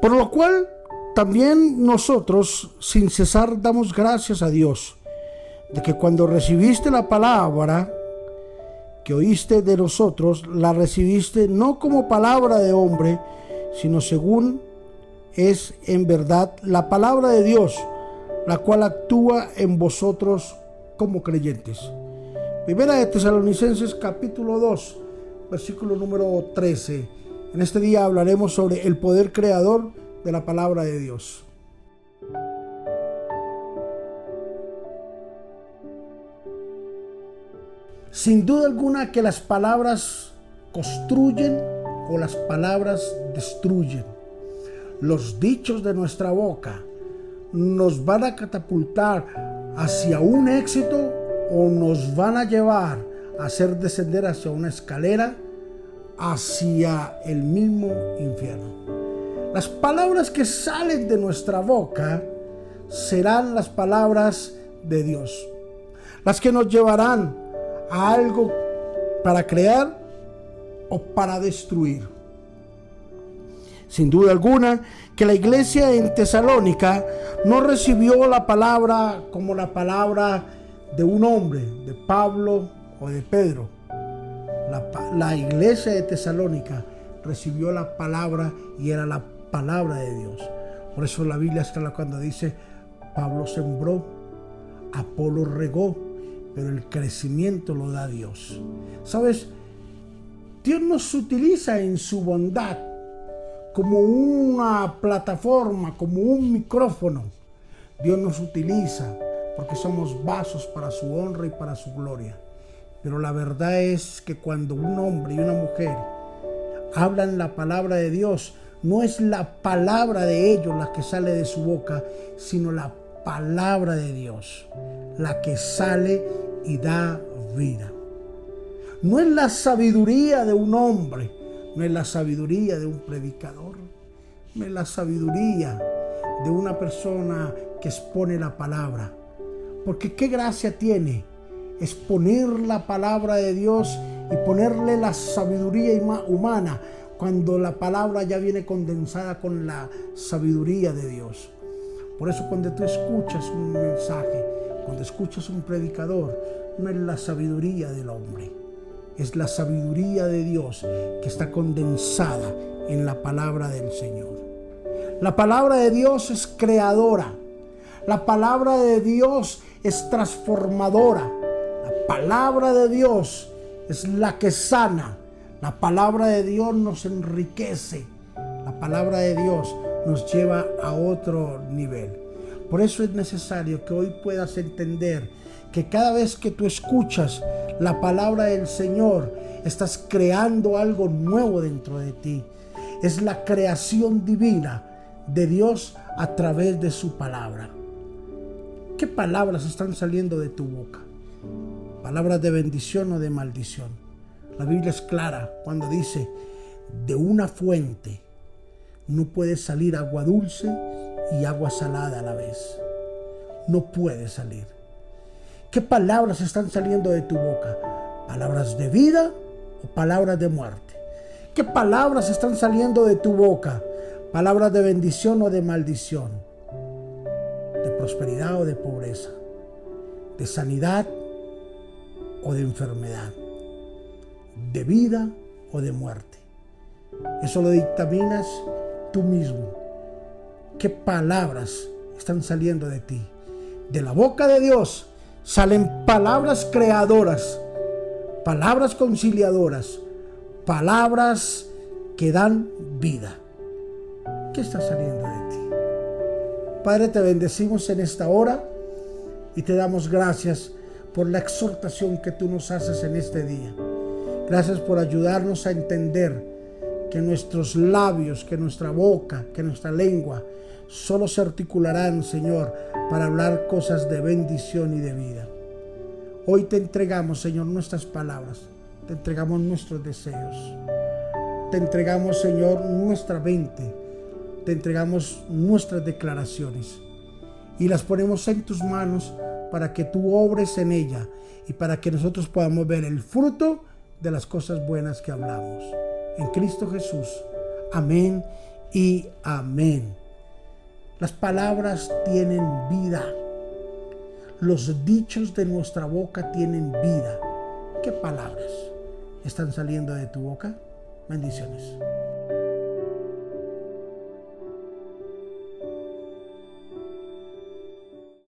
Por lo cual también nosotros sin cesar damos gracias a Dios de que cuando recibiste la palabra que oíste de nosotros, la recibiste no como palabra de hombre, sino según es en verdad la palabra de Dios, la cual actúa en vosotros como creyentes. Primera de Tesalonicenses capítulo 2, versículo número 13. En este día hablaremos sobre el poder creador de la palabra de Dios. Sin duda alguna que las palabras construyen o las palabras destruyen. Los dichos de nuestra boca nos van a catapultar hacia un éxito o nos van a llevar a hacer descender hacia una escalera hacia el mismo infierno. Las palabras que salen de nuestra boca serán las palabras de Dios, las que nos llevarán a algo para crear o para destruir. Sin duda alguna que la iglesia en Tesalónica no recibió la palabra como la palabra de un hombre, de Pablo o de Pedro. La, iglesia de Tesalónica recibió la palabra y era la palabra de Dios. Por eso la Biblia está cuando dice, Pablo sembró, Apolo regó, pero el crecimiento lo da Dios. ¿Sabes? Dios nos utiliza en su bondad como una plataforma, como un micrófono. Dios nos utiliza porque somos vasos para su honra y para su gloria. Pero la verdad es que cuando un hombre y una mujer hablan la palabra de Dios, no es la palabra de ellos la que sale de su boca, sino la palabra de Dios, la que sale y da vida. No es la sabiduría de un hombre, no es la sabiduría de un predicador, no es la sabiduría de una persona que expone la palabra. Porque qué gracia tiene exponer la palabra de Dios y ponerle la sabiduría humana cuando la palabra ya viene condensada con la sabiduría de Dios. Por eso cuando tú escuchas un mensaje, cuando escuchas un predicador, no es la sabiduría del hombre, es la sabiduría de Dios que está condensada en la palabra del Señor. La palabra de Dios es creadora. La palabra de Dios es transformadora. La palabra de Dios es la que sana. La palabra de Dios nos enriquece. La palabra de Dios nos lleva a otro nivel. Por eso es necesario que hoy puedas entender que cada vez que tú escuchas la palabra del Señor, estás creando algo nuevo dentro de ti. Es la creación divina de Dios a través de su palabra. ¿Qué palabras están saliendo de tu boca? ¿Palabras de bendición o de maldición? La Biblia es clara cuando dice, de una fuente no puede salir agua dulce y agua salada a la vez. No puede salir. ¿Qué palabras están saliendo de tu boca? ¿Palabras de vida o palabras de muerte? ¿Qué palabras están saliendo de tu boca? ¿Palabras de bendición o de maldición? ¿De prosperidad o de pobreza? ¿De sanidad o de enfermedad? de vida o de muerte. Eso lo dictaminas tú mismo. ¿Qué palabras están saliendo de ti? De la boca de Dios salen palabras creadoras, palabras conciliadoras, palabras que dan vida. ¿Qué está saliendo de ti? Padre, te bendecimos en esta hora y te damos gracias por la exhortación que tú nos haces en este día. Gracias por ayudarnos a entender que nuestros labios, que nuestra boca, que nuestra lengua solo se articularán, Señor, para hablar cosas de bendición y de vida. Hoy te entregamos, Señor, nuestras palabras, te entregamos nuestros deseos, te entregamos, Señor, nuestra mente, te entregamos nuestras declaraciones y las ponemos en tus manos para que tú obres en ella y para que nosotros podamos ver el fruto de las cosas buenas que hablamos. En Cristo Jesús. Amén y amén. Las palabras tienen vida. Los dichos de nuestra boca tienen vida. ¿Qué palabras están saliendo de tu boca? Bendiciones.